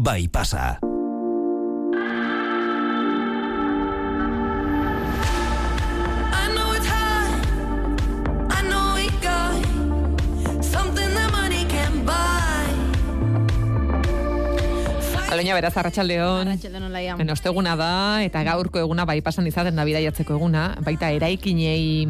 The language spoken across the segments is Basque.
bai pasa. Aloina beraz, arratsaldeon. Arratxaldeon olaia. Ben, osteguna da, eta gaurko eguna bai pasan izaten da bidaiatzeko eguna, baita eraikinei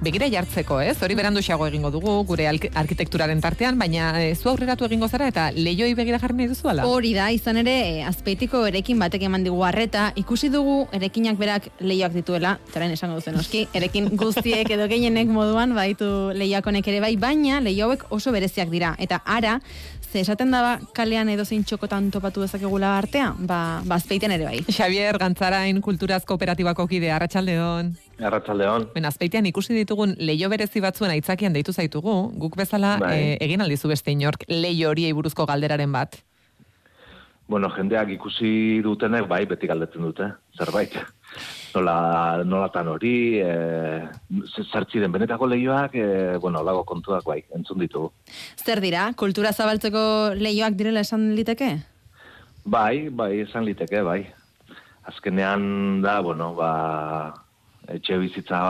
begira jartzeko, ez? Hori berandu xago egingo dugu, gure arkitekturaren tartean, baina e, zu aurreratu egingo zara eta lehioi begira jarri nahi duzu ala? Hori da, izan ere, e, azpeitiko erekin batek eman digu harreta, ikusi dugu erekinak berak lehioak dituela, teren esango duzen oski, erekin guztiek edo gehienek moduan baitu lehiakonek ere bai, baina lehioek oso bereziak dira. Eta ara, ze esaten daba kalean edo zein txokotan topatu dezakegula artea, ba, ba azpeiten ere bai. Xavier, gantzarain kulturaz kooperatibako kide, arratsaldeon. Arratxaldeon. Ben, azpeitean ikusi ditugun leio berezi batzuen aitzakian deitu zaitugu, guk bezala Bai. e, egin aldizu beste inork leio horiei buruzko galderaren bat. Bueno, jendeak ikusi dutenek, bai, beti galdetzen dute, zerbait. Nola, nolatan hori, e, zertzi den benetako lehioak, e, bueno, lago kontuak, bai, entzun ditugu. Zer dira, kultura zabaltzeko lehioak direla esan liteke? Bai, bai, esan liteke, bai. Azkenean da, bueno, ba, etxe bizitza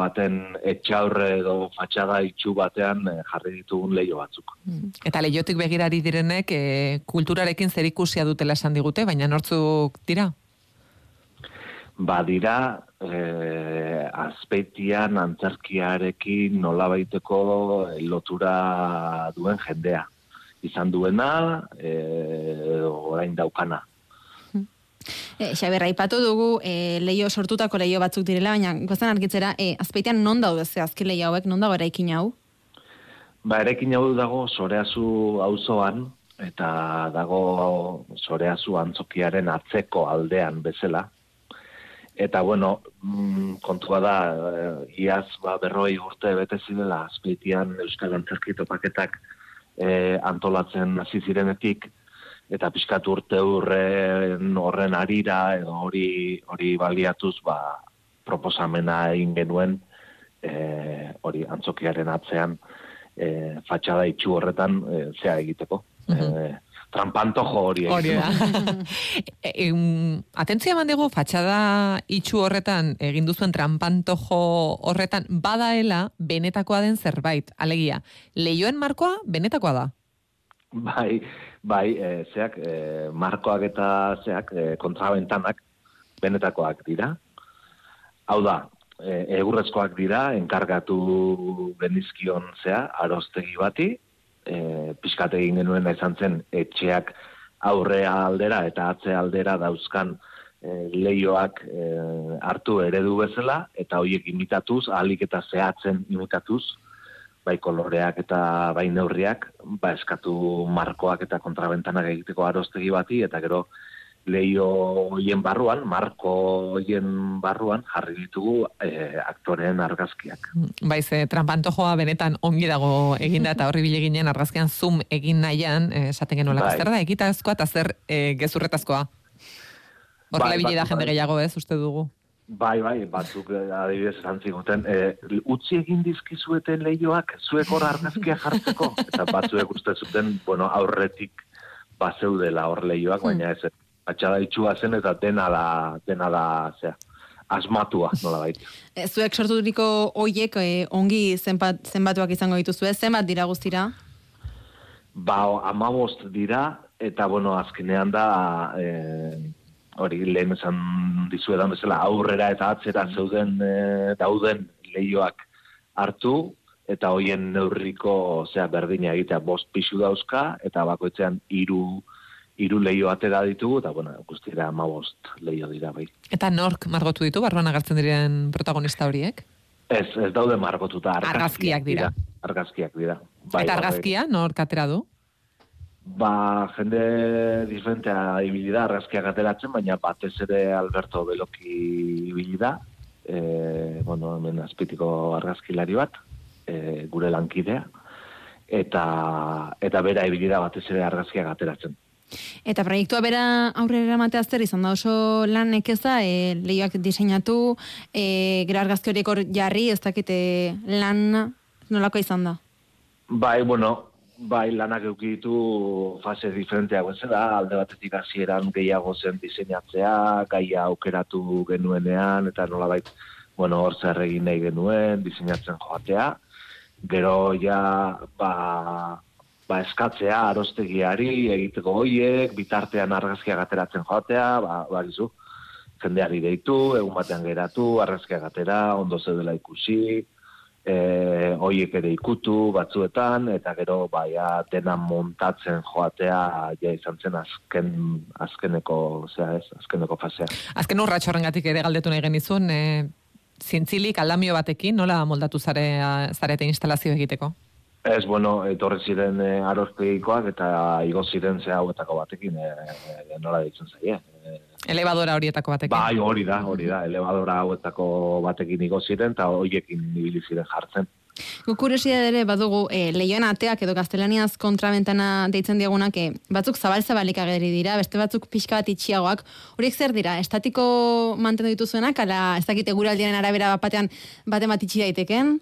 baten etxaurre edo fatxada itxu batean e, jarri ditugun leio batzuk. Eta leiotik begirari direnek e, kulturarekin zerikusia dutela esan digute, baina nortzuk dira? badira eh, azpeitian antzerkiarekin nola baiteko lotura duen jendea. Izan duena, eh, edo orain daukana. E, Xaber, aipatu dugu e, leio sortutako leio batzuk direla, baina gozan argitzera, e, azpeitean non daude ze azki leio hauek, non dago eraikin hau? Ba, erekin hau dago soreazu auzoan eta dago soreazu antzokiaren atzeko aldean bezala. Eta, bueno, mm, kontua da, eh, iaz ba, berroi urte bete zirela azpeitian Euskal Antzerki topaketak eh, antolatzen hasi zirenetik, eta pixkat urte urren horren arira, edo hori, hori baliatuz, ba, proposamena egin genuen, eh, hori antzokiaren atzean, eh, fatxada itxu horretan eh, zea egiteko. eh, trampantojo hori Hori da. E, em, atentzia eman dugu, fatxada itxu horretan, egin duzuen trampantojo horretan, badaela benetakoa den zerbait. Alegia, leioen markoa benetakoa da. Bai, bai, e, zeak, e, markoak eta zeak, e, kontrabentanak benetakoak dira. Hau da, e, egurrezkoak dira, enkargatu genizkion zea, arostegi bati, e, pixkat egin genuen izan zen etxeak aurrea aldera eta atzea aldera dauzkan e, leioak e, hartu eredu bezala, eta horiek imitatuz, ahalik eta zehatzen imitatuz, bai koloreak eta bai neurriak, ba eskatu markoak eta kontrabentanak egiteko arostegi bati, eta gero leio hoien barruan, marko hoien barruan jarri ditugu e, aktoreen argazkiak. Bai, ze trampantojoa benetan ongi dago eginda eta horri bile ginen argazkian zoom egin nahian, eh, esaten genuela, Bai. zer da egitazkoa eta zer e, gezurretazkoa. Horrela Bai, bile da bai, jende bai. gehiago ez, uste dugu. Bai, bai, batzuk eh, adibidez esan ziguten, e, utzi egin dizkizueten leioak zuek hor argazkia jartzeko, eta batzuek uste zuten, bueno, aurretik bazeudela hor leioak, baina ez, atxada itxua zen eta dena da, dena da, zea, asmatua, nola baita. E, zuek sorturiko hoiek e, ongi zenbat, zenbatuak izango dituzue, zenbat dira guztira? Ba, amabost dira, eta, bueno, azkenean da, e, hori lehen esan dizuedan bezala, aurrera eta atzera zeuden e, dauden leioak hartu, eta hoien neurriko, zera, berdina egitea, bost pixu dauzka, eta bakoitzean hiru hiru leio atera ditugu, eta, bueno, guztira amabost leio dira, bai. Eta nork margotu ditu, barruan agertzen diren protagonista horiek? Ez, ez daude margotuta, argazkiak, Argazkiak dira. Argazkiak dira. Bai, eta bai, bai. argazkia nork atera du? Ba, jende diferentea ibili da argazkiak ateratzen, baina batez ere Alberto Beloki ibili da, e, bueno, hemen azpitiko argazkilari bat, e, gure lankidea, eta, eta bera ibili da batez ere argazkiak ateratzen. Eta proiektua bera aurrera eramatea zer izan da oso lan nekeza, e, lehioak diseinatu, e, gero argazki horiek hor jarri, ez dakite lan nolako izan da? Bai, bueno, bai lanak eukitu fase diferenteak bezala, alde batetik hasieran gehiago zen diseinatzea, gaia aukeratu genuenean, eta nolabait, bueno, hor zer egin nahi genuen, diseinatzen joatea. Gero ja, ba, ba eskatzea arostegiari egiteko hoiek, bitartean argazkiak ateratzen joatea, ba, ba gizu, jendeari deitu, egun batean geratu, argazkiak atera, ondo dela ikusi, e, hoiek ere ikutu batzuetan, eta gero baia dena montatzen joatea ja izan zen azken, azkeneko, zera ez, azkeneko fasea. Azken urratxo gatik ere galdetu nahi genizun, e, zintzilik aldamio batekin, nola moldatu zare, zarete instalazio egiteko? Ez, bueno, etorri ziren e, eta igo ziren ze hauetako batekin, e, e, nola ditzen zaie. E, elebadora horietako batekin. Bai, hori da, hori da, elebadora hauetako batekin igo ziren, eta horiekin ibili ziren jartzen. Gukuresia ere badugu e, lehioen ateak edo gaztelaniaz kontrabentana deitzen diagunak e, batzuk zabal-zabalik ageri dira, beste batzuk pixka bat itxiagoak. Horiek zer dira, estatiko mantendu dituzuenak, ala ez dakite guraldiaren arabera batean baten bat itxi daiteken?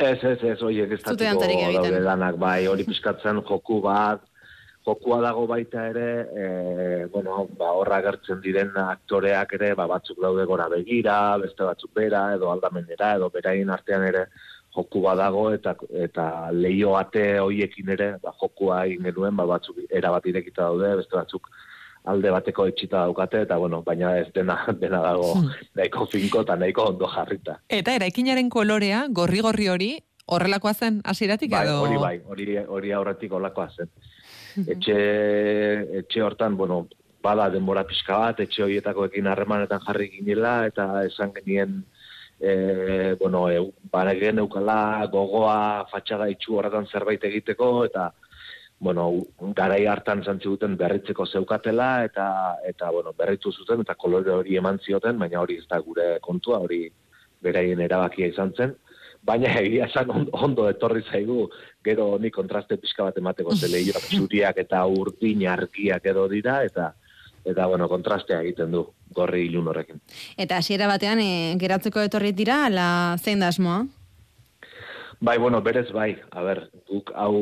Ez, ez, ez, oiek ez daude danak, bai, hori pizkatzen joku bat, jokua dago baita ere, e, bueno, ba, horra gertzen diren aktoreak ere, ba, batzuk daude gora begira, beste batzuk bera, edo aldamenera, edo berain artean ere, joku dago eta eta leio ate hoiekin ere ba jokua egin genuen ba batzuk era bat irekita daude beste batzuk alde bateko etxita daukate, eta bueno, baina ez dena, dena dago hmm. nahiko finko eta nahiko ondo jarrita. Eta eraikinaren kolorea, gorri-gorri hori, horrelakoa zen, asiratik bai, Hori bai, hori, hori aurretik horrelakoa zen. Etxe, etxe hortan, bueno, bada denbora pixka bat, etxe horietako ekin harremanetan jarri ginela, eta esan genien, e, bueno, e, baregen eukala, gogoa, fatxaga itxu horretan zerbait egiteko, eta bueno, garai hartan zantzi duten berritzeko zeukatela eta eta bueno, berritu zuten eta kolore hori eman zioten, baina hori ez da gure kontua, hori beraien erabakia izan zen. Baina egia esan ondo etorri zaigu, gero ni kontraste pixka bat emateko zeleioak zuriak eta urdin argiak edo dira, eta eta bueno, kontrastea egiten du gorri ilun horrekin. Eta hasiera batean e, geratzeko etorri dira, ala zein da asmoa? Bai, bueno, berez bai. A ber, guk hau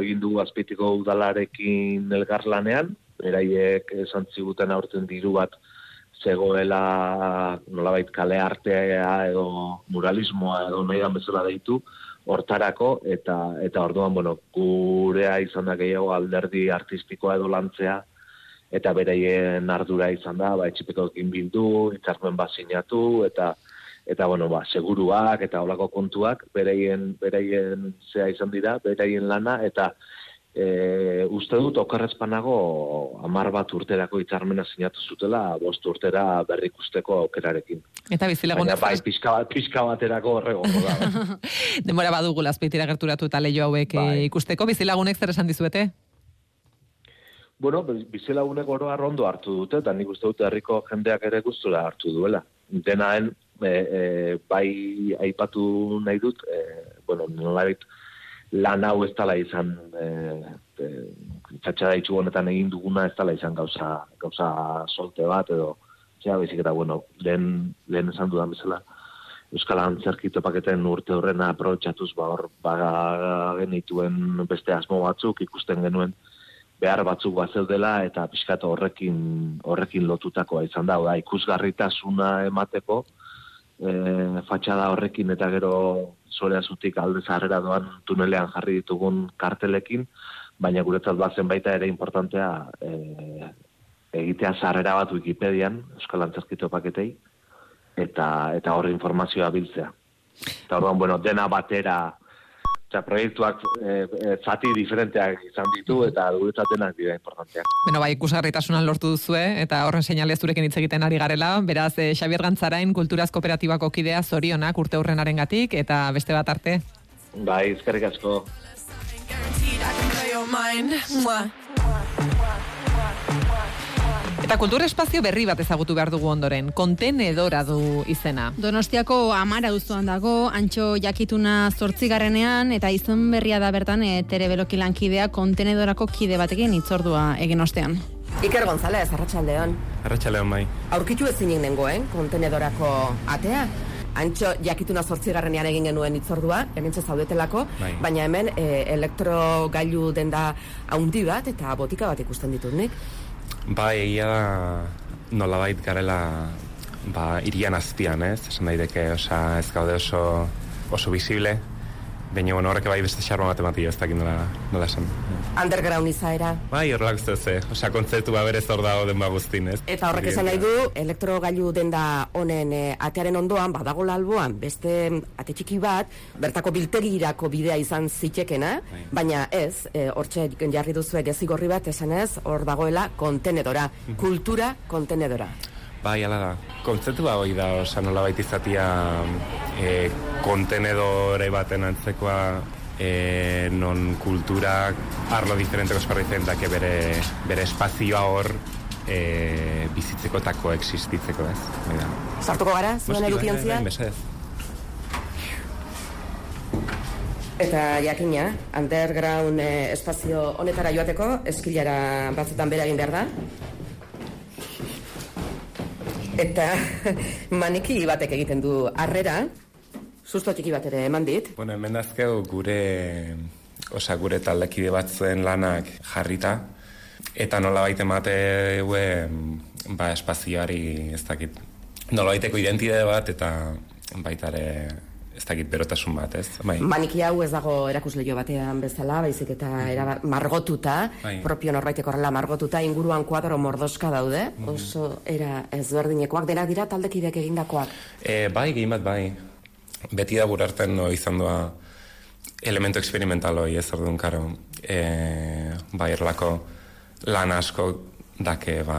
egin dugu azpitiko udalarekin elgarlanean, beraiek esan ziguten aurten diru bat zegoela nolabait kale artea edo muralismoa edo nahi bezala deitu hortarako eta eta orduan bueno gurea izan da gehiago alderdi artistikoa edo lantzea eta beraien ardura izan da ba etxipikoekin bildu hitzarmen bat sinatu eta eta bueno, ba, seguruak eta holako kontuak bereien bereien zea izan dira, bereien lana eta e, uste dut okarrezpanago amar bat urterako hitzarmena sinatu zutela, bost urtera berrikusteko aukerarekin. Eta bizilagunak... Baina, bai, pixka, bat, pixka baterako horrego. da. Demora badugu lazpeitira gerturatu eta lehio hauek bai. Eh, ikusteko, bizilagunek zer esan dizuete? Bueno, bizilagunek oro arrondo hartu dute, eta nik uste dut herriko jendeak ere gustura hartu duela. Denaen, e, e, bai aipatu nahi dut, e, bueno, nolabait lan hau ez tala izan, e, e, txatxada itxu honetan egin duguna ez tala izan gauza, gauza solte bat, edo, zera, bezik eta, bueno, lehen, lehen esan dudan bezala, Euskal Antzerki topaketen urte horrena aprobetsatuz ba hor ba genituen beste asmo batzuk ikusten genuen behar batzuk bat zeudela eta pixkat horrekin horrekin lotutakoa izan da, da ikusgarritasuna emateko e, fatxada horrekin eta gero zorea zutik alde zaharrera doan tunelean jarri ditugun kartelekin, baina guretzat bazen baita ere importantea e, egitea zaharrera bat Wikipedian, Euskal Antzerkitu paketei, eta, eta horre informazioa biltzea. Eta orduan, bueno, dena batera Osa, proiektuak e, zati diferenteak izan ditu eta guretzat denak dira importanteak. Beno, bai, ikusgarritasunan lortu duzue eta horren seinale zurekin hitz egiten ari garela. Beraz, e, Xabier Gantzarain kulturaz kooperatibako kidea zorionak urte hurrenaren gatik eta beste bat arte. Bai, ezkerrik asko. Eta kultura espazio berri bat ezagutu behar dugu ondoren, kontenedora du izena. Donostiako amara uzuan dago, antxo jakituna zortzigarrenean, eta izan berria da bertan, e, tere beloki lankidea kontenedorako kide batekin itzordua egin ostean. Iker González, Arratxaldeon. Arratxaldeon bai. Aurkitu ez zinik nengoen, kontenedorako atea? antxo jakituna zortzigarrenean egin genuen itzordua, hemen zaudetelako, Bai. baina hemen e, elektrogailu denda haundi bat eta botika bat ikusten ditut nik. Bai, egia da nolabait garela ba, irian azpian, ez? Esan daiteke, osea, ez gaude oso, oso visible, baina bueno, horrek bai beste xarma bat ematia, ez dakit nola, nola esan. Underground izaera. Bai, horrelak ez ze, osea, kontzeptu ba berez hor dago den guztin, ez? Eta horrek esan nahi du, elektrogailu denda honen e, atearen ondoan, badagola alboan, beste ate txiki bat, bertako biltegirako bidea izan zitekena, Bai. baina ez, e, hortxe jarri duzu gezigorri bat esanez, hor dagoela kontenedora, kultura kontenedora. Bai, ala da. Kontzeptu ba hoi da, osea, nolabait izatia e, kontenedore baten antzekoa e, non kulturak arlo diferenteko esparru diferentak bere, bere espazioa hor e, bizitzeko eta koexistitzeko, ez? Hoi da. Sartuko gara, zuen Noski, bai, edukiontzia? bai, bai, mesedez. Eta jakina, underground eh, espazio honetara joateko, eskilara batzutan bera egin behar da. Eta maniki batek egiten du harrera, susto txiki bat ere eman dit. Bueno, hemen dazkeu gure, osea, gure taldekide batzuen lanak jarrita, eta nola baita emate gue, ba, espazioari, ez dakit, nola baiteko identitate bat, eta baita ere, ez dakit, berotasun bat, ez? Bai. Maniki hau ez dago erakusleio batean bezala, baizik eta era, margotuta, Bai. propio norbaitek horrela margotuta, inguruan kuadro mordoska daude, Mhm. oso era ezberdinekoak, denak dira taldekideak egindakoak. E, bai, gehien bat bai. Beti da gure artean no, izan doa elementu eksperimentaloi ez orduan, karo. E, bai, erlako lan asko dake, ba,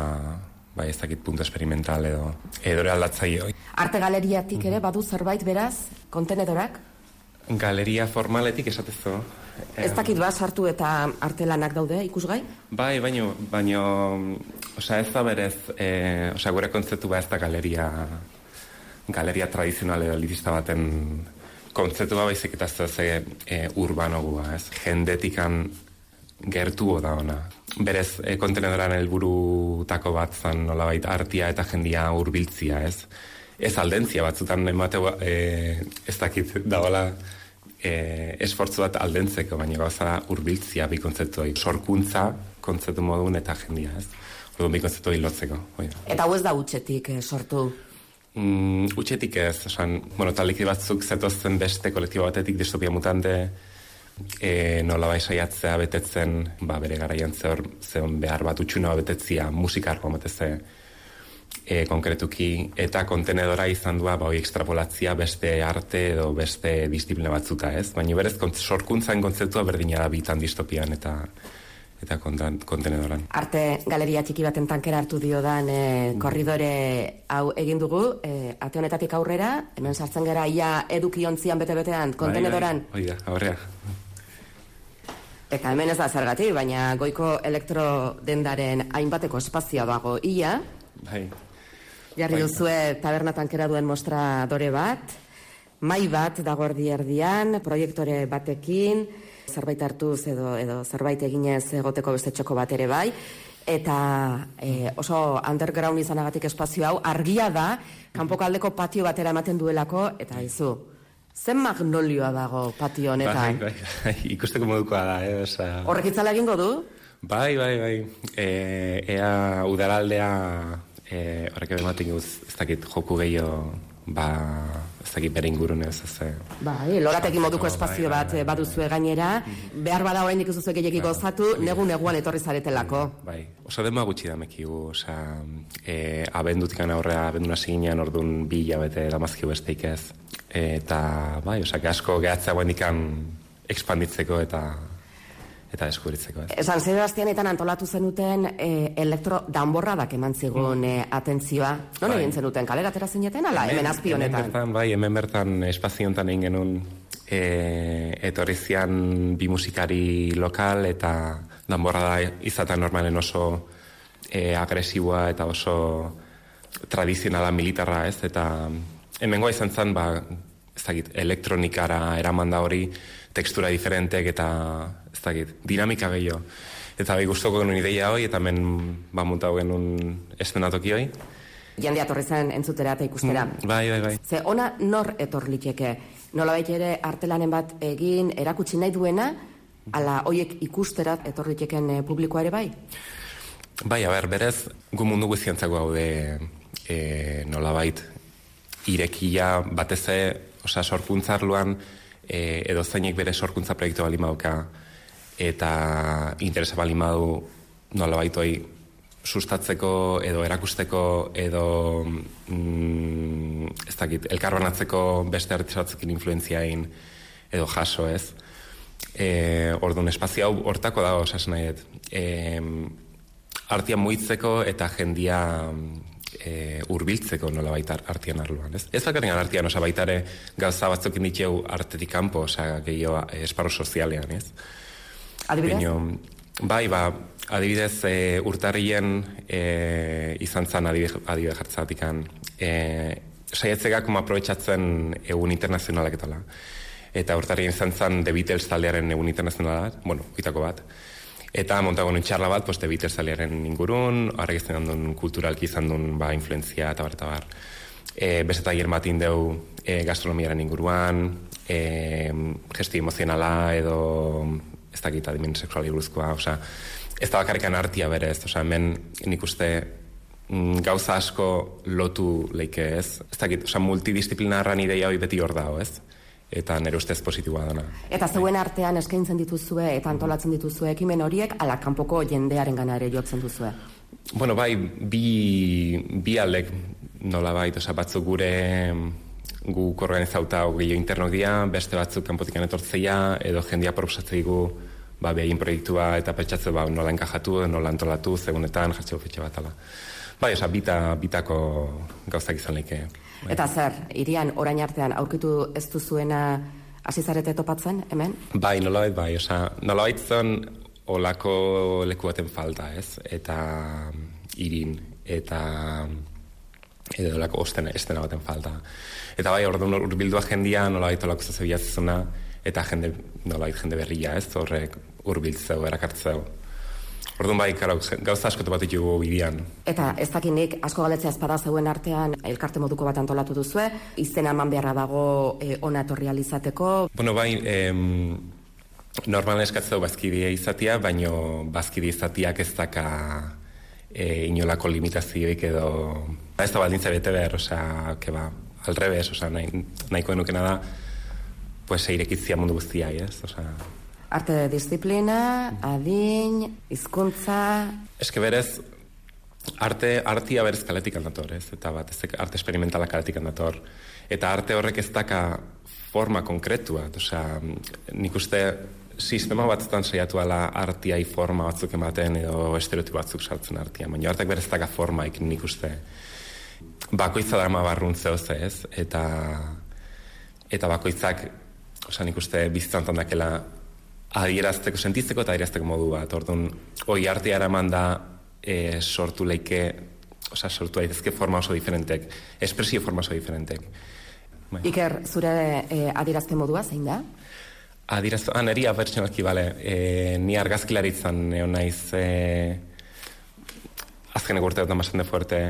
bai, ez dakit punto experimental edo, edo ere aldatzaio. Arte galeriatik ere badu zerbait beraz, kontenedorak? Galeria formaletik esatezu. Ez dakit ba, sartu eta artelanak daude, ikusgai? Bai, baino, baino, osea, ez da berez, e, osea, gure kontzeptu ba ez da galeria, galeria tradizional edo elitista baten kontzeptu ba baizik eta ez da ze e, urbano gua, ez? Jendetikan gertuo da ona. Berez, e, kontenedoran helburutako bat zan nolabait artia eta jendia hurbiltzia, ez? Ez aldentzia batzutan emateu, e, ez dakit dagoela e, esfortzu bat aldentzeko, baina gauza da urbiltzia bi kontzeptu. Sorkuntza kontzeptu modun eta jendia, ez? Orduan bi kontzeptu lotzeko. hoi da. Eta hau ez da utxetik eh, sortu. Mm, utxetik ez, osan, bueno, taliki batzuk zetozen beste kolektibo batetik distopia mutante e, nola bai saiatzea betetzen, ba, bere garaian zehor, zeon behar bat utxuna betetzia musikarko bateze e, konkretuki, eta kontenedora izan dua, ba, hoi ekstrapolatzia beste arte edo beste disiplina batzuta, ez? Baina berez, sorkuntzan kontzeptua berdina da bitan distopian eta eta kontenedoran. Arte galeria txiki baten tankera hartu diodan e, korridore hau egin dugu, e, ate honetatik aurrera, hemen sartzen gara ia edukiontzian bete-betean, kontenedoran, Bai, bai, hoi da, aurrea. Eta hemen ez da zergatik, baina goiko elektrodendaren hainbateko espazioa dago. Ia, Bai. jarri Bai. duzue taberna tankera duen mostradore bat, mai bat dago erdi erdian, proiektore batekin, zerbait hartuz edo, edo zerbait eginez egoteko beste txoko bat ere bai, eta e, oso underground izanagatik espazio hau argia da, kanpokaldeko patio batera ematen duelako, eta izu, zen magnolioa dago patio Bai, honetan? bai, bai, ikusteko modukoa da, eh, osea... Horrek itzala egingo du? Bai, bai, bai. E, ea udaraldea e, horrek ematen guz, ez dakit joku gehiago, ba, ez dakit bere ingurunez, ez eh. Bai, lorategi moduko Bai, espazio bai, bat bai, eh, baduzue gainera, behar bada oraindik ez duzu gehiagik gozatu, negu neguan etorri zaretelako. Bai, oso denba gutxi da mekigu, osea, e, abendutikan aurrea, abenduna ziginean orduan bi hilabete damazkiu besteik ez. Eta, bai, osea, asko gehatzea guendikan expanditzeko eta eta deskubritzeko ez. San Sebastianetan antolatu zenuten e, elektro danborradak eman zigun e, atentzioa. Non Bai. egin zenuten, kalera atera zineten, ala, hemen azpi Hemen honetan. bertan, bai, hemen bertan espazio honetan egin genuen e, etorri zian bi musikari lokal eta danborra da izaten normalen oso e, agresiboa eta oso tradizionala militarra ez, eta hemengoa izan zen, ba, ez dakit, elektronikara eraman da hori, tekstura diferentek eta, ez dakit, dinamika gehiago. Eta bai gustoko genuen ideia hoi, eta hemen ba, montau genuen eszenatoki hoi. jendea torri zen entzutera eta ikustera. Mm, bai, bai, bai. Ze ona nor etor liteke? Nolabait ere artelanen bat egin erakutsi nahi duena, ala hoiek ikustera etor liteken eh, publikoa ere bai? Bai, a ber, berez, gu mundu guztiantzako gaude e, nolabait irekia batez ere, osea, sorkuntzarluan e, edo zeinek bere sorkuntza proiektu bali mauka eta interesa bali madu nolabait hoi sustatzeko edo erakusteko edo mm, ez dakit, elkarbanatzeko beste artisatzekin influenziain edo jaso ez. E, orduan, espazio hau hortako da, osasen nahi e, artia muitzeko eta jendia e, urbiltzeko nola baita artian arluan. Ez, ez bakarren artian, osa baitare gauza batzukin ditxeu artetik kanpo, osa gehiago esparru sozialean, ez? Adibidez? bai, ba, adibidez e, urtarrien e, izan zan adibidez, adibidez jartzatikan. E, saiatzegak ma aprobetsatzen egun internazionalak etala. Eta urtarrien izan zan The Beatles taldearen egun internazionalak, bueno, oitako bat. Eta montago nuen txarla bat, poste Beatles taldearen ingurun, horrek izan duen kulturalki izan duen ba, influenzia eta bar, eta bar. E, Bezeta bat indeu e, gastronomiaren inguruan, e, gesti emozionala edo ez dakit adimen seksuali buruzkoa, osea, ez da bakarrikan artia berez, osea, hemen nik uste mm, gauza asko lotu leike ez, ez dakit, osea, multidisciplinarran ideia hori beti hor dago, ez? Eta nire ustez positiboa dana. Eta zeuen artean eskaintzen dituzue eta antolatzen dituzue ekimen horiek ala kanpoko jendearen gana ere jotzen duzue? Bueno, bai, bi, bi alek nola bai, oza, batzuk gure guk organizauta gehiago internok dira, beste batzuk kanpotikan etortzeia, edo jendia proposatzeigu ba, behin proiektua eta petxatze ba, nola enkajatu, nola antolatu, zegunetan, jartzeko fetxe bat ala. Bai, oza, bita, bitako gauzak izan leike. Bai. Eta zer, irian orain artean aurkitu ez duzuena hasi zarete topatzen, hemen? Bai, nolabait bai, oza, nolabait zen olako leku baten falta, ez? Eta irin, eta edo olako osten, estena baten falta. Eta bai, orduan urbildua jendia nolabait olako zazebiatzena, eta jende, nolait jende berria, ez, horrek urbiltzeu, erakartzeu. Orduan bai, karo, gauza asko bat ditugu bidian. Eta ez dakinik, asko galetzea espada zeuen artean, elkarte moduko bat antolatu duzue, izena eman beharra dago e, ona etorri alizateko. Bueno, bai, em, normalan eskatzeu bazkidea izatea, baino bazkidea izatiak ez daka e, inolako limitazioik edo... Ez da baldintza bete behar, osea, que ba, al revés, osea, nahi, nahiko denukena da, pues eirekitzia mundu guztia, ez? O sea, arte de disciplina, adin, hizkuntza. Eske berez arte artia berez kaletik dator, ez? Eta bat, ez arte experimentala kaletik dator. Eta arte horrek ez daka forma konkretua, osea, nik uste sistema batzutan saiatu ala artiai forma batzuk ematen edo estereotipo batzuk sartzen artia, baina artek berez daka forma ikin nik uste bakoitza dama barruntze ez, eta eta bakoitzak Osa, nik uste bizitzan dakela adierazteko, sentitzeko eta adierazteko modu bat. Orduan, hoi artea eraman da e, sortu leike, osa, sortu daitezke forma oso diferentek, espresio forma oso diferentek. Bai. Iker, zure e, adierazte modua zein da? Adierazte, ah, neri abertsionalki, bale, e, ni argazkilaritzan egon naiz e, azken egurte dut de fuerte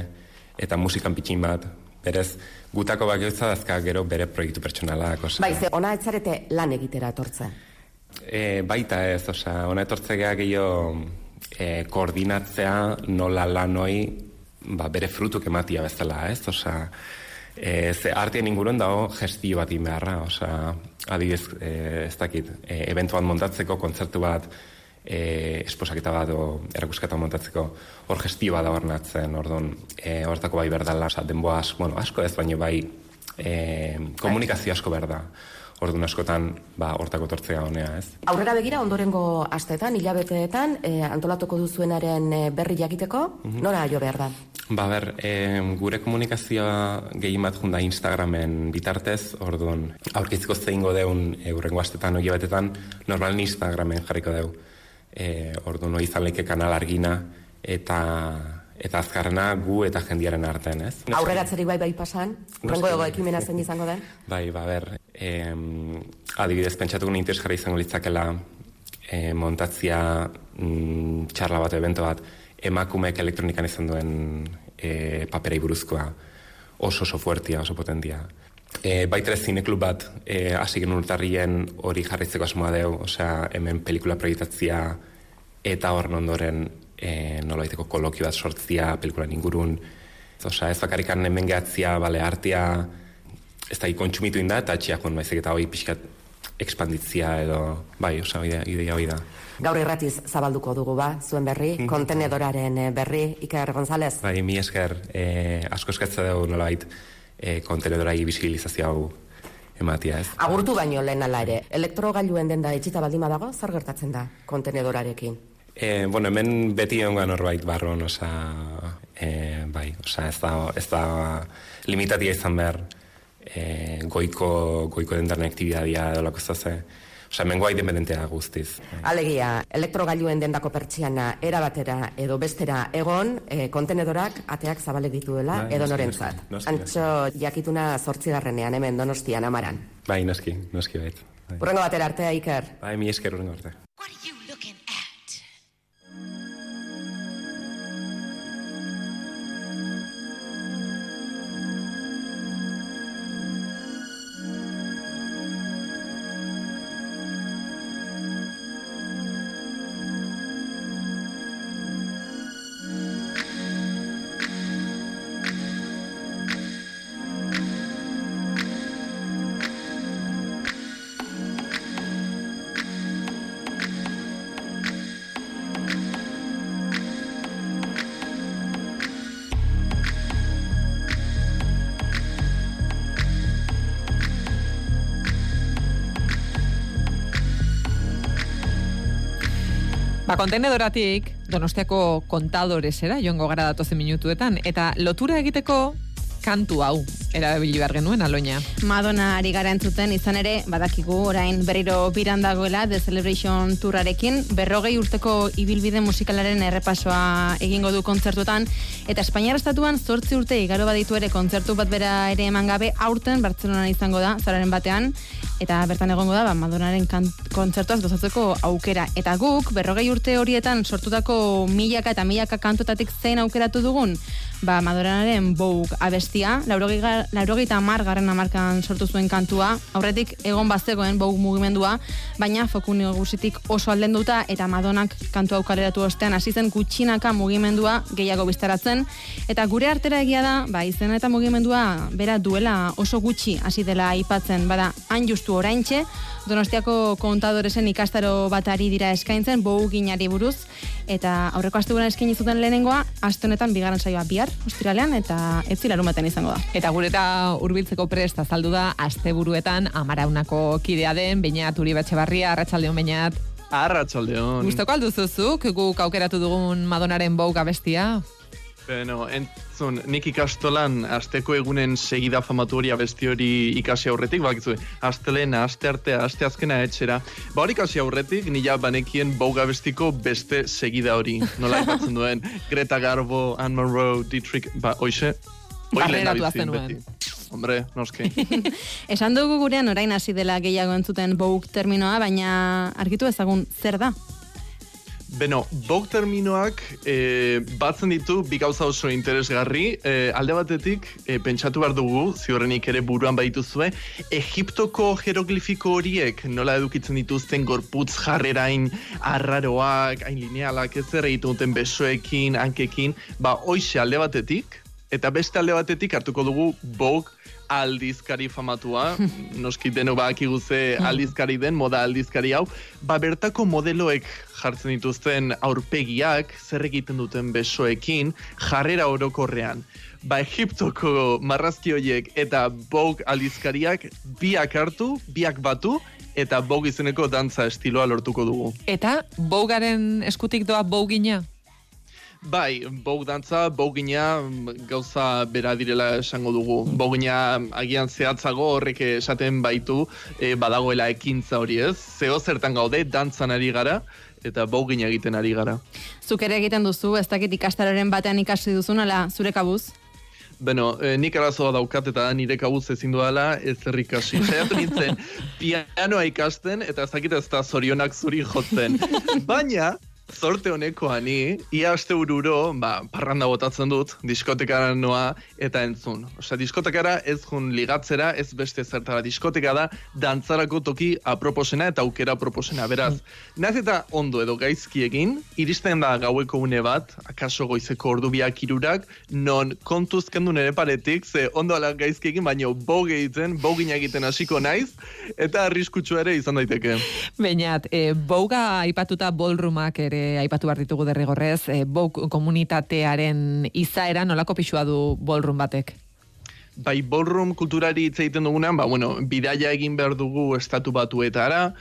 eta musikan pitxin bat, berez, gutako bakiotza dazka gero bere proiektu pertsonalak. Bai, ze, ona etzarete lan egitera etortzen? E, baita ez, osa, ona etortzea gehiago e, koordinatzea nola lanoi ba, bere frutuk ematia bezala, ez? Osa, e, ze artien inguruen dago gestio bat inbeharra, osa, adibidez, e, ez dakit, e, eventuan montatzeko, kontzertu bat, e, esposaketa bat o erakusketa montatzeko hor gestio bat abarnatzen, ordon e, hortako bai berdala, oza, denboa bueno, asko ez, baino bai e, komunikazio asko berda. Orduan askotan, ba, hortako tortzea honea, ez? Aurrera begira, ondorengo asteetan, hilabeteetan, e, antolatuko duzuenaren e, berri jakiteko, mm nora jo behar da? Ba, ber, e, gure komunikazioa gehi bat junda Instagramen bitartez, orduan, aurkitzko zeingo deun e, urrengo astetan, hori batetan, normalen Instagramen jarriko deu e, ordu no izan leke kanal argina eta eta azkarrena gu eta jendiaren artean, ez? Aurreratzeri bai bai pasan, rengo ego ekimena zen izango den? Bai, ba, ber, em, adibidez, pentsatu guen interes izango litzakela e, montatzia mm, txarla bat, evento bat, emakumeek elektronikan izan duen e, paperei buruzkoa oso oso fuertia, oso potentia. E, baitere zineklub bat e, hasi genuen urtarrien hori jarritzeko asmoa deu, osea, hemen pelikula proiektatzia eta hor ondoren e, nolaiteko kolokio bat sortzia pelikulan ingurun. Osea, ez bakarrikan hemen gehatzia, bale, artia, ez da ikontsumitu inda, eta txiak hon baizik eta hori pixkat ekspanditzia edo, bai, osea, idea, idea hori da. Gaur irratiz zabalduko dugu ba, zuen berri, Mhm. kontenedoraren eh, berri, Iker González. Bai, mi esker, e, asko eskatza dugu nolabait e, kontenedorai bisibilizazio hau ematia ez. Agurtu baino lehen ala ere, elektrogailuen denda etxita baldima dago, zer gertatzen da kontenedorarekin? E, bueno, hemen beti egon norbait barron, osa, e, bai, osa, ez da, ez da limitatia izan behar e, goiko, goiko dendaren aktibidadia edo lako ez da ze. Osa, hemen goa independentea guztiz. Alegia, elektrogailuen dendako pertsiana erabatera edo bestera egon, e, kontenedorak ateak zabalek dituela Bai, edo noski, norentzat. noski, noski, Antxo jakituna zortzigarrenean hemen donostian amaran. Bai, noski, noski bait. Bai, Urrengo batera artea, Iker. bai mi esker urrengo arte. Kontenedoratik Donostiako kontadoresera joango gara datozen minutuetan eta lotura egiteko kantu hau erabili behar genuen aloina. Madonna ari gara entzuten, izan ere, badakigu orain berriro biran dagoela The Celebration Tourarekin, berrogei urteko ibilbide musikalaren errepasoa egingo du kontzertuetan, eta Espainiar Estatuan zortzi urte igaro baditu ere kontzertu bat bera ere eman gabe, aurten Bartzelonan izango da, zararen batean, eta bertan egongo da, ba, Madonnaren kan- kontzertuaz gozatzeko aukera. Eta guk, berrogei urte horietan sortutako milaka eta milaka kantotatik zein aukeratu dugun, ba, Madonnaren Vogue abestia, laurogeita mar garren amarkan sortu zuen kantua, aurretik egon bazegoen Vogue mugimendua, baina foku nagusitik oso aldenduta eta Madonak kantu hau kaleratu ostean hasi zen gutxinaka mugimendua gehiago biztaratzen, eta gure artera egia da, ba, izena eta mugimendua bera duela oso gutxi hasi dela aipatzen, bada, hain justu oraintxe, Donostiako kontadoresen ikastaro bat ari dira eskaintzen Vogue ginari buruz, eta aurreko asteburuan eskaini zuten lehenengoa, aste honetan bigarren saioa bihar, ostiralean, eta ez zilarumaten izango da. Eta gureta hurbiltzeko prest azaldu da asteburuetan amaraunako kidea den, bainat uri batxe barria, arratsaldeon bainat. Arratxaldeon. Gustoko alduzuzuk, guk aukeratu dugun Madonaren Vogue abestia? Beno, entzun, nik ikastolan asteko egunen segida famatu hori abesti hori ikasi aurretik, bakizu, astelena, aste artea, aste azkena etxera. Ba hori ikasi aurretik, nila banekien Vogue abestiko beste segida hori. Nola ipatzen duen, Greta Garbo, Anne Monroe, Dietrich, ba, oixe, Barreratu abizi zenuen. beti. Hombre, noski. Esan dugu gurean orain hasi dela gehiago entzuten Vogue terminoa, baina argitu ezagun zer da. Beno, bok terminoak e, batzen ditu bi gauza oso interesgarri. E, alde batetik, e, pentsatu behar dugu, ziurrenik ere buruan baituzue, Egiptoko hieroglifiko horiek nola edukitzen dituzten gorputz jarrerain arraroak, hain linealak, ez egiten duten besoekin, hankekin, ba, hoixe alde batetik, eta beste alde batetik hartuko dugu bok aldizkari famatua, noski deno badakigu ze aldizkari den, moda aldizkari hau, ba bertako modeloek jartzen dituzten aurpegiak, zer egiten duten besoekin, jarrera orokorrean. Ba Egiptoko marrazki horiek eta Vogue aldizkariak biak hartu, biak batu, eta Vogue izeneko dantza estiloa lortuko dugu. Eta Vougaren eskutik doa Vougina? Bai, Vogue dantza, Voguina gauza bera direla esango dugu. Voguina agian zehatzago horrek esaten baitu e, badagoela ekintza hori ez. Zeo zertan gaude, dantzan ari gara, eta Voguina egiten ari gara. Zuk ere egiten duzu, ez dakit ikastaroren batean ikasi duzun, ala zure kabuz? Beno, e, nik arazoa daukat eta nire kabuz ezin duela ez ikasi. Saiatu nintzen pianoa ikasten eta ez dakit ez da zorionak zuri jotzen. Baina, zorte honekoa ni, ia aste ururo, ba, parranda botatzen dut, diskotekara noa eta entzun. Osea, diskotekara ez jun ligatzera, ez beste zertara. Diskoteka da, dantzarako toki aproposena eta aukera aproposena. Beraz, naz eta ondo edo gaizki iristen da gaueko une bat, akaso goizeko ordu biak irurak, non kontuz kendu nere paretik, ze ondo ala gaizki egin, baino bog egiten, bogina egiten hasiko naiz, eta arriskutsu ere izan daiteke. Beinat, e, bouga aipatuta ballroomak ere aipatu behar ditugu derrigorrez, e, bouk komunitatearen izaera nolako pixua du ballroom batek? Bai, ballroom kulturari hitz egiten dugunean, ba, bueno, bidaia egin behar dugu estatu batuetara,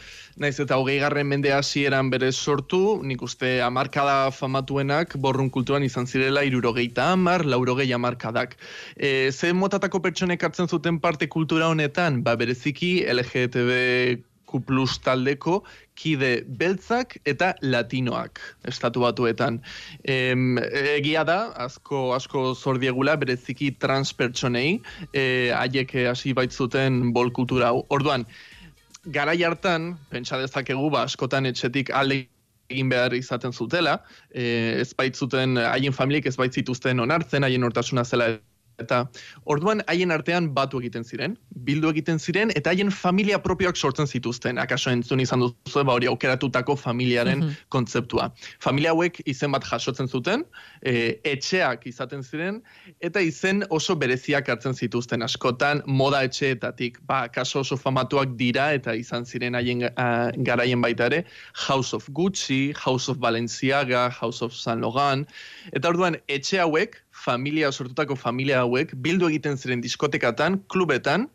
naiz eta hogei garren mende hasieran bere sortu, nik uste amarkada famatuenak borrun kulturan izan zirela irurogeita amar, laurogei amarkadak. E, ze motatako pertsonek hartzen zuten parte kultura honetan, ba, bereziki LGTB plus taldeko kide beltzak eta latinoak estatu batuetan. Em, egia da, asko asko zordiegula bereziki transpertsonei, e, haiek hasi baitzuten bol kultura hau. Orduan, garai hartan, pentsa dezakegu, ba, askotan etxetik alde egin behar izaten zutela, e, ez baitzuten, haien familiek ez baitzituzten onartzen, haien hortasuna zela Eta orduan haien artean batu egiten ziren, bildu egiten ziren, eta haien familia propioak sortzen zituzten. Akaso entzun izan duzu, ba hori aukeratutako familiaren mm kontzeptua. Familia hauek izen bat jasotzen zuten, e, etxeak izaten ziren, eta izen oso bereziak hartzen zituzten. Askotan moda etxeetatik, ba, kaso oso famatuak dira, eta izan ziren haien uh, garaien baita ere, House of Gucci, House of Balenciaga, House of San Logan, eta orduan etxe hauek, familia sortutako familia hauek bildu egiten ziren diskotekatan, klubetan,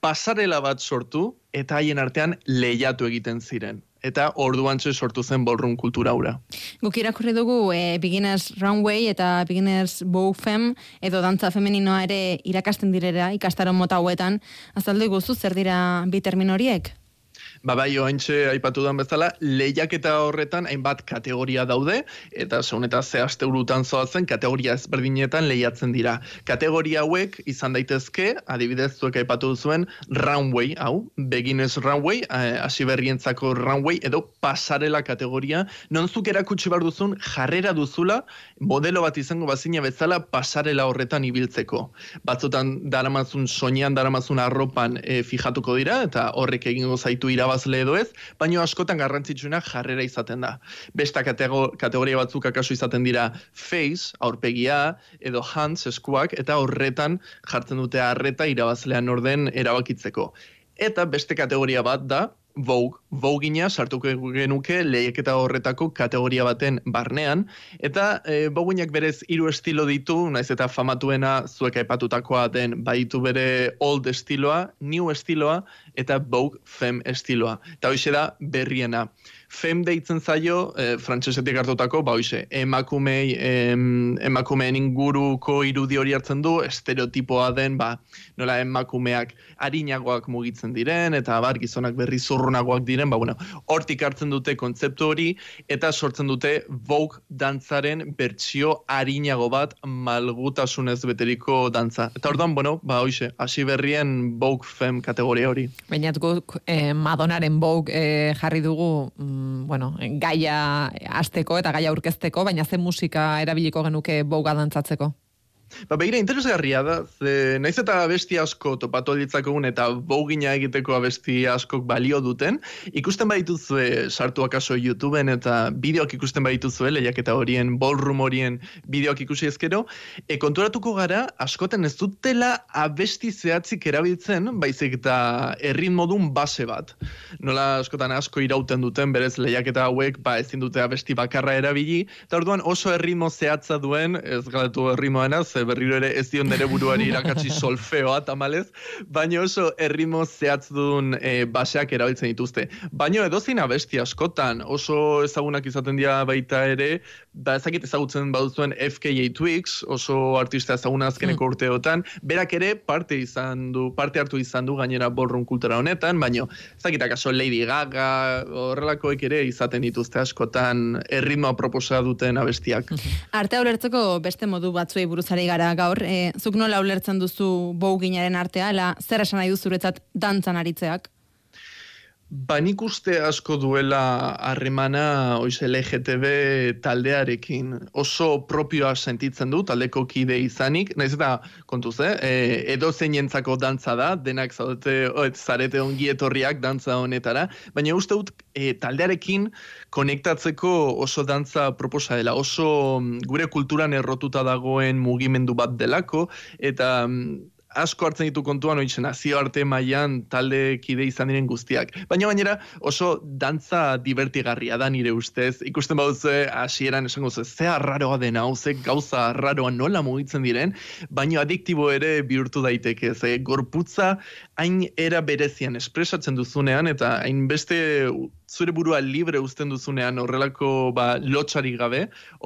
pasarela bat sortu eta haien artean lehiatu egiten ziren. Eta orduan sortu zen ballroom kultura ura. Guk irakurri dugu e, Beginners Runway eta Beginners Bow Fem edo dantza femeninoa ere irakasten direra ikastaron mota hauetan. Azaldu guzu zer dira bi termin horiek? Ba bai, oaintxe aipatu den bezala, lehiaketa horretan hainbat kategoria daude, eta segun eta ze aste urutan zoazen, kategoria ezberdinetan lehiatzen dira. Kategoria hauek izan daitezke, adibidez zuek aipatu duzuen, runway, hau, beginez runway, eh, hasi berrientzako runway, edo pasarela kategoria, non zuk erakutsi bar duzun, jarrera duzula, modelo bat izango bazina bezala pasarela horretan ibiltzeko. Batzutan daramazun soinean daramazun arropan e, fijatuko dira, eta horrek egingo zaitu ira irabazle edo ez, baino askotan garrantzitsuena jarrera izaten da. Besta kategoria batzuk akaso izaten dira face, aurpegia, edo hands, eskuak, eta horretan jartzen dute harreta irabazlean orden erabakitzeko. Eta beste kategoria bat da, Vogue, Vogueina sartuko genuke lehiaketa horretako kategoria baten barnean eta e, Vogueinak berez hiru estilo ditu, naiz eta famatuena zuek aipatutakoa den baitu bere old estiloa, new estiloa eta Vogue fem estiloa. Eta hoxe da berriena fem deitzen zaio, e, frantsesetik hartutako, ba hoize, emakumei, em, emakumeen inguruko irudi hori hartzen du, estereotipoa den, ba, nola emakumeak harinagoak mugitzen diren, eta bar, gizonak berri zurrunagoak diren, ba, bueno, hortik hartzen dute kontzeptu hori, eta sortzen dute Vogue dantzaren bertsio harinago bat malgutasunez beteriko dantza. Eta orduan, bueno, ba, hoize, hasi berrien Vogue fem kategoria hori. Bainat guk eh, Madonaren Vogue eh, jarri dugu, mm, bueno, gaia asteko eta gaia aurkezteko, baina ze musika erabiliko genuke boga dantzatzeko? Ba, begira, interesgarria da, ze, naiz eta abesti asko topatu ditzakogun eta bogina egiteko abesti askok balio duten, ikusten baituzue sartu akaso YouTubeen eta bideoak ikusten baituzue, lehiak eta horien, ballroom horien bideoak ikusi ezkero, e, konturatuko gara, askoten ez dutela abesti zehatzik erabiltzen, baizik eta errin modun base bat. Nola askotan asko irauten duten, berez lehiak eta hauek, ba, ezin dute abesti bakarra erabili, eta orduan oso erritmo zehatza duen, ez galatu erritmoena, ze berriro ere ez dion nere buruari irakatsi solfeoa tamalez, baina oso erritmo zehatz duen e, baseak erabiltzen dituzte. Baina edozin abesti askotan, oso ezagunak izaten dira baita ere, ba ezakit ezagutzen baduzuen FKA Twix, oso artista ezaguna azkeneko mm. urteotan, berak ere parte izan du, parte hartu izan du gainera borrun kultura honetan, baina ezakit akaso Lady Gaga, horrelakoek ere izaten dituzte askotan erritmoa proposa duten abestiak. Arte ulertzeko beste modu batzuei buruzari gara gaur, e, zuk nola ulertzen duzu bouginaren artea, zer esan nahi duzuretzat dantzan aritzeak? Ba nik uste asko duela harremana oiz LGTB taldearekin oso propioa sentitzen du taldeko kide izanik, naiz eta kontuz, eh? E, edo zeinentzako dantza da, denak zaudete oet, zarete ongi etorriak dantza honetara, baina uste dut e, taldearekin konektatzeko oso dantza proposa dela, oso mm, gure kulturan errotuta dagoen mugimendu bat delako, eta mm, asko hartzen ditu kontuan oitzen nazio arte mailan talde kide izan diren guztiak. Baina bainera oso dantza divertigarria da nire ustez. Ikusten baduze hasieran esango ze ze arraroa dena, hau ze gauza arraroa nola mugitzen diren, baina adiktibo ere bihurtu daiteke. Ze gorputza hain era berezian espresatzen duzunean eta hain beste zure burua libre uzten duzunean horrelako ba, lotxarik gabe,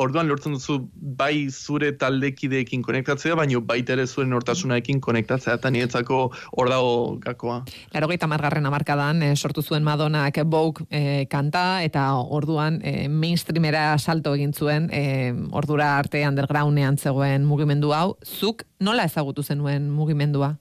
orduan lortzen duzu bai zure taldekideekin konektatzea, baina baita ere zuen nortasunaekin konektatzea, eta niretzako hor dago gakoa. Laro gaita margarren amarkadan, eh, sortu zuen Madonak Vogue eh, kanta, eta orduan eh, mainstreamera salto egin zuen, eh, ordura arte undergroundean zegoen mugimendu hau, zuk nola ezagutu zenuen mugimendua?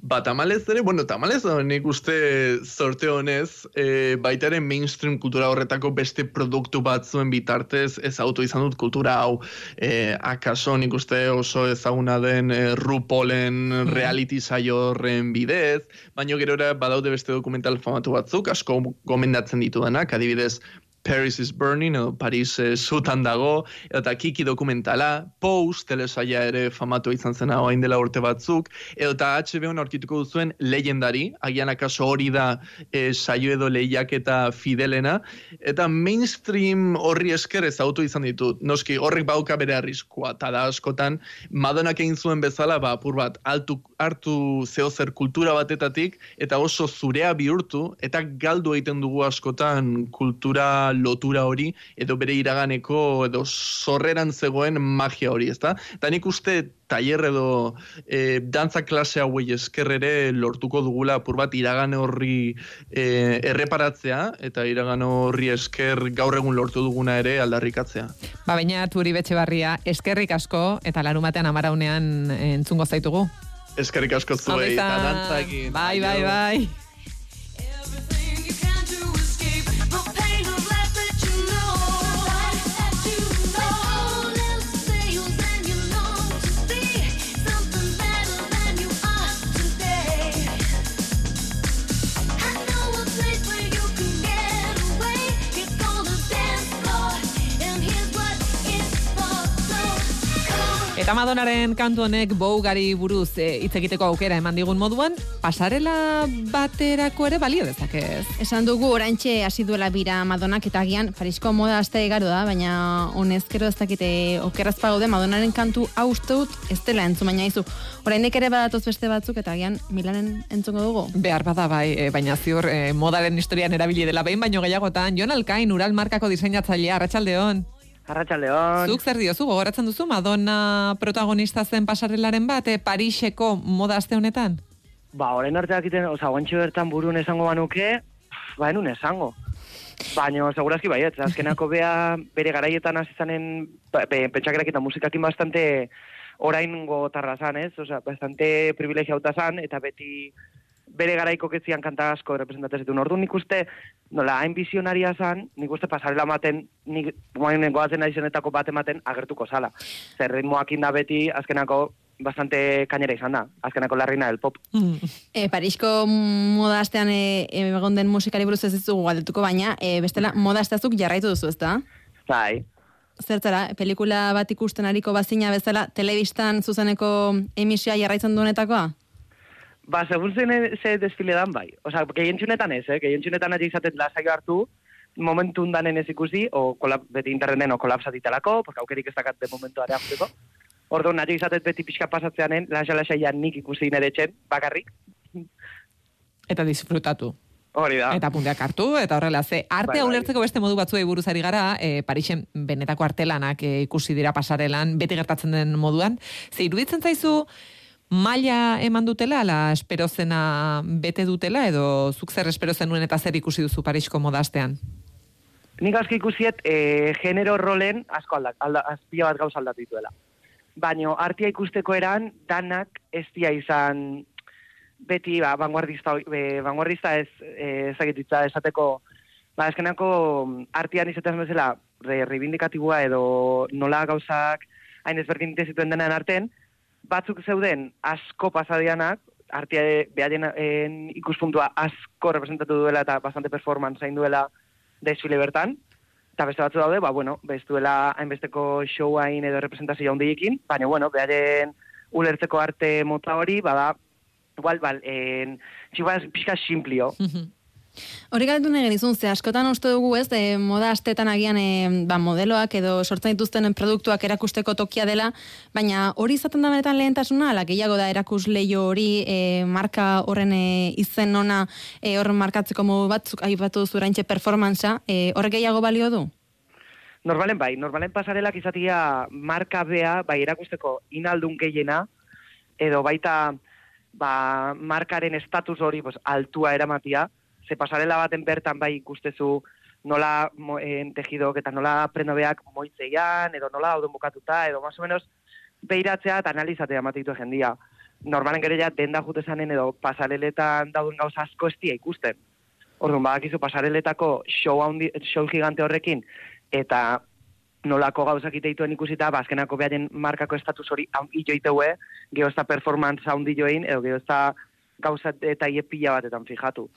Ba, tamalez ere, bueno, tamalez da, nik uste sorte honez, e, baitaren mainstream kultura horretako beste produktu bat zuen bitartez ez auto izan dut kultura hau. E, akaso nik uste oso ezaguna den e, RuPaulen reality saio horren bidez, baina gero badaude beste dokumental famatu batzuk, asko gomendatzen ditu denak, adibidez, Paris is Burning, edo Paris eh, zutan dago, eta kiki dokumentala, Pose, telesaia ere famatu izan zena hain dela urte batzuk, edo eta HBO-n aurkituko duzuen legendari, agian akaso hori da eh, saio edo lehiak eta fidelena, eta mainstream horri esker ez auto izan ditut. Noski, horrek bauka bere arriskoa, eta da askotan, Madonak egin zuen bezala, ba, apur bat, altu, hartu zehozer kultura batetatik, eta oso zurea bihurtu, eta galdu egiten dugu askotan kultura lotura hori edo bere iraganeko edo sorreran zegoen magia hori, ezta? Eta nik uste tailer edo e, dantza klase hauei esker ere lortuko dugula apur bat iragan horri e, erreparatzea eta iragan horri esker gaur egun lortu duguna ere aldarrikatzea. Ba, baina turi betxe barria, eskerrik asko eta larumatean amaraunean entzungo zaitugu. Eskerrik asko zuei eta dantzakin. Bai, bai, bai. Eta Madonaren kantu honek bougari buruz eh, hitz egiteko aukera eman digun moduan, pasarela baterako ere balio dezakez. Esan dugu oraintxe hasi duela bira Madonak eta agian Parisko moda aste garo da, baina honezkero ez dakite okerazpa gaude Madonaren kantu hau uste dut ez dela entzun, baina izu. Oraindik ere badatoz beste batzuk eta agian Milanen entzungo dugu. Behar bada bai, eh, baina ziur eh, modaren historian erabili dela behin, baino gehiagotan, Jon Alkain, Ural Markako diseinatzailea, Arratsaldeon. Arratxaldeon. Zuk zer diozu, gogoratzen duzu, Madonna protagonista zen pasarelaren bat, eh, Pariseko moda aste honetan? Ba, orain arteak iten, oza, guantxo bertan burun esango banuke, ba, enun esango. Baina, segurazki baiet, azkenako bea bere garaietan hasi zanen, ba, be, pentsakerak eta musikakin bastante orain gotarra zan, ez? Oza, bastante privilegiauta zan, eta beti bere garaiko ketzian kanta asko representatzen zituen. Ordu nik uste, nola, hain bizionaria zan, nik uste pasarela maten, nik moain goazen aizenetako bat ematen agertuko zala. Zer ritmoak inda beti, azkenako, bastante kainera izan da, azkenako larrina del pop. E, Parisko moda astean e, egon den musikari buruz ez dugu galdetuko, baina e, bestela moda asteazuk jarraitu duzu, ezta? Bai, Zertzara, pelikula bat ikusten ariko bazina bezala, telebistan zuzeneko emisioa jarraitzen duenetakoa? Ba, segun zen ze desfile dan bai. Osa, gehien txunetan ez, eh? Gehien txunetan ari izaten lasaio hartu, momentu undanen ez ikusi, o kolap, beti interneten o kolapsa ditalako, porque aukerik ez dakat de momentu are hartzeko. Ordu, nahi izaten beti pixka pasatzeanen, lasa lasaian nik ikusi nire txen, bakarrik. Eta disfrutatu. Hori da. Eta punteak hartu, eta horrela, ze arte Bai, bai. ulertzeko beste modu batzuei buruz ari gara, e, Parixen benetako artelanak e, ikusi dira pasarelan, beti gertatzen den moduan. Ze iruditzen zaizu, maila eman dutela, ala espero zena bete dutela, edo zuk zer espero zenuen eta zer ikusi duzu Parisko modastean? Nik asko ikusiet, e, genero rolen asko aldak, alda, azpia bat gauz aldatu dituela. Baina, artia ikusteko eran, danak ez dia izan beti, ba, vanguardista, e, vanguardista ez, e, ezagititza esateko, ba, eskenako artian izaten bezala, re, reivindikatibua edo nola gauzak hain ezberdin zituen denan arten, batzuk zeuden asko pasadianak, artia behaien en, ikuspuntua asko representatu duela eta bastante performance hain duela desfile bertan, eta beste batzu daude, ba, bueno, bestuela hainbesteko show hain edo representazio handiekin, baina, bueno, beharen ulertzeko arte mota hori, bada, igual, bal, en, txibaz, pixka simplio. Hori galdu nahi genizun, ze askotan uste dugu ez, de, moda astetan agian e, ba, modeloak edo sortzen dituzten produktuak erakusteko tokia dela, baina hori izaten da benetan lehentasuna, ala gehiago da erakus leio hori e, marka horren e, izen ona e, horren markatzeko modu batzuk aipatu zuraintxe performanza, e, horrek gehiago balio du? Normalen bai, normalen pasarelak izatia marka bea, bai erakusteko inaldun gehiena, edo baita ba, markaren estatus hori pues, altua eramatia, ze pasarela baten bertan bai ikustezu nola en, tejidok eta nola prenobeak moitzeian, edo nola dauden bukatuta, edo más o menos beiratzea eta analizatea amatitu jendia. Normalen gero ja denda jute zanen edo pasareletan dauden gauza asko estia ikusten. Orduan, badakizu pasareletako show, handi, show gigante horrekin, eta nolako gauzak iteituen ikusita, bazkenako beharen markako estatus hori joiteue, geho performance handi join, edo geho gauzat eta iepila batetan fijatu.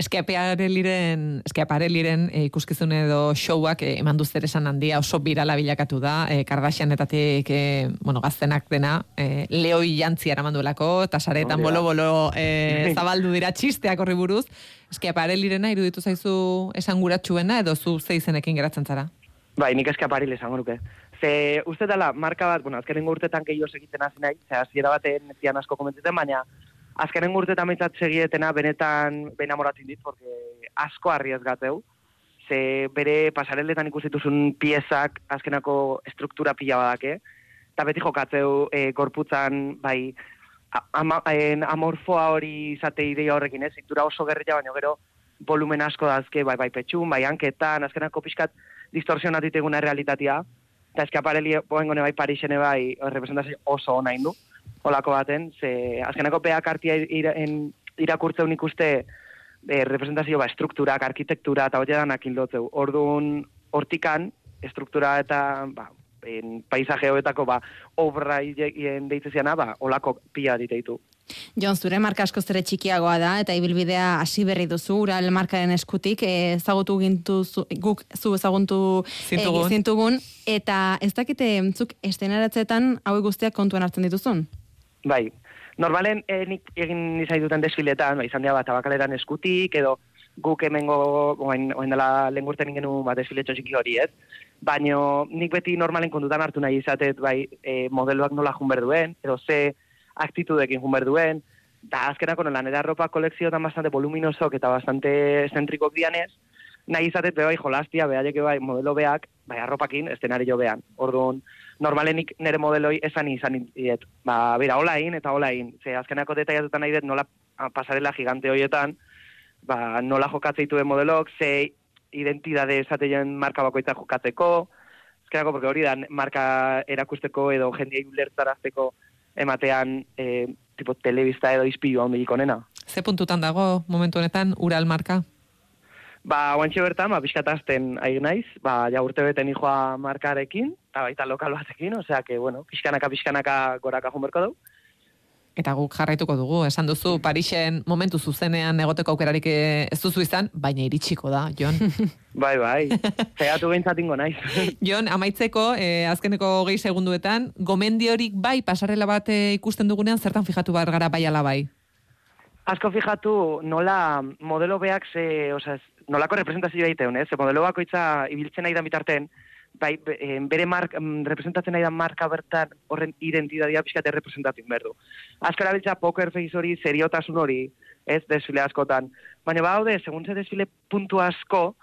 Eske apareliren, eske apareliren e, ikuskizun edo showak e, eman du esan handia oso birala bilakatu da, e, Kardashianetatik e, bueno, gaztenak dena, e, leoi jantzi aramanduelako, eta saretan bolo-bolo e, zabaldu dira txisteak horri buruz. Eske aparelirena iruditu zaizu esanguratsuena edo zu zeizenekin geratzen zara? Bai, nik eske aparil esango nuke. Ze, uste dela, marka bat, bueno, azkenen urtetan kehioz egiten hasi nahi, ze, hasiera baten zian asko komentzuten, baina azkenen eta meitzat segietena benetan benamoratzen dit, porque asko harri ez gateu. Ze bere pasareletan ikusituzun piezak azkenako struktura pila badake. Eta beti jokatzeu e, gorputzan, bai, ama, en, amorfoa hori izate ideia horrekin, ez? Zintura oso gerria, baina gero volumen asko dazke, bai, bai, petxun, bai, hanketan, azkenako pixkat distorsionatu iteguna realitatea. Eta eskapareli, boen bai, Parixene bai, representazio oso ona indu olako baten, ze azkenako peak artia en, irakurtzeu nik uste e, representazio ba, strukturak, arkitektura eta hori danak hildotzeu. Orduan, hortikan, struktura eta ba, en, paisaje hoetako ba, obra ien deitzeziana, ba, olako pia diteitu. Jon, zure marka asko zere txikiagoa da, eta ibilbidea hasi berri duzu, ural markaren eskutik, e, ezagutu gintu, zu, guk zu ezaguntu zintugun. E, zintugun, eta ez dakite, zuk estenaratzetan hau guztiak kontuan hartzen dituzun? Bai, normalen eh, nik egin nizai duten desfiletan, bai, izan dira bat abakaleran eskutik, edo guk hemengo, oain, oain dela lengurten ingenu bat desfile txosiki hori, ez? Baina nik beti normalen kontutan hartu nahi izatet, bai, e, modeloak nola jun duen, edo ze aktitudekin jun duen, da azkenako nola, nera ropa kolekzio eta bastante voluminosok eta bastante zentrikok dianez, nahi izatet, bai, jolastia, behaiek bai, modelo beak, bai, arropakin, jo behan. Orduan, normalenik nire modeloi esan izan diet. Ba, bera, hola egin eta hola egin. Ze azkenako detaiatutan nahi dut nola pasarela gigante horietan, ba, nola jokatzeitu den modelok, ze identidade esateien marka bakoitza jokatzeko, azkenako, porque hori da marka erakusteko edo jendia ulertarazteko ematean e, tipo telebista edo izpilu hau nena. Ze puntutan dago momentu honetan ural marka? Ba, oantxe bertan, ba, pixkatazten ari naiz, ba, ja urte beten ijoa markarekin, eta baita lokal batekin, osea, que, bueno, pixkanaka, pixkanaka goraka junberko dugu. Eta guk jarraituko dugu, esan duzu, Parixen momentu zuzenean egoteko aukerarik eh, ez duzu izan, baina iritsiko da, Jon. bai, bai, zehatu gintzatingo naiz. Jon, amaitzeko, eh, azkeneko gehi segunduetan, gomendiorik bai pasarela bat eh, ikusten dugunean, zertan fijatu bar gara bai ala bai? Asko fijatu nola modelo beak ze, oza, nolako representazioa egiteun, ez? modelo bakoitza ibiltzen nahi da bitarten, bai, bere mark, mm, representatzen nahi da marka bertan horren identidadia pixkate representatzen berdu. Azkara biltza poker face hori, seriotasun hori, ez, desfile askotan. Baina baude, segun ze desfile puntu asko,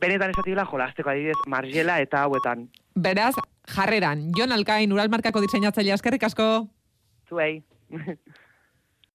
benetan esatibila jolasteko adibidez, margela eta hauetan. Beraz, jarreran, Jon Alkain, Uralmarkako diseinatzaile askerrik asko? Zuei.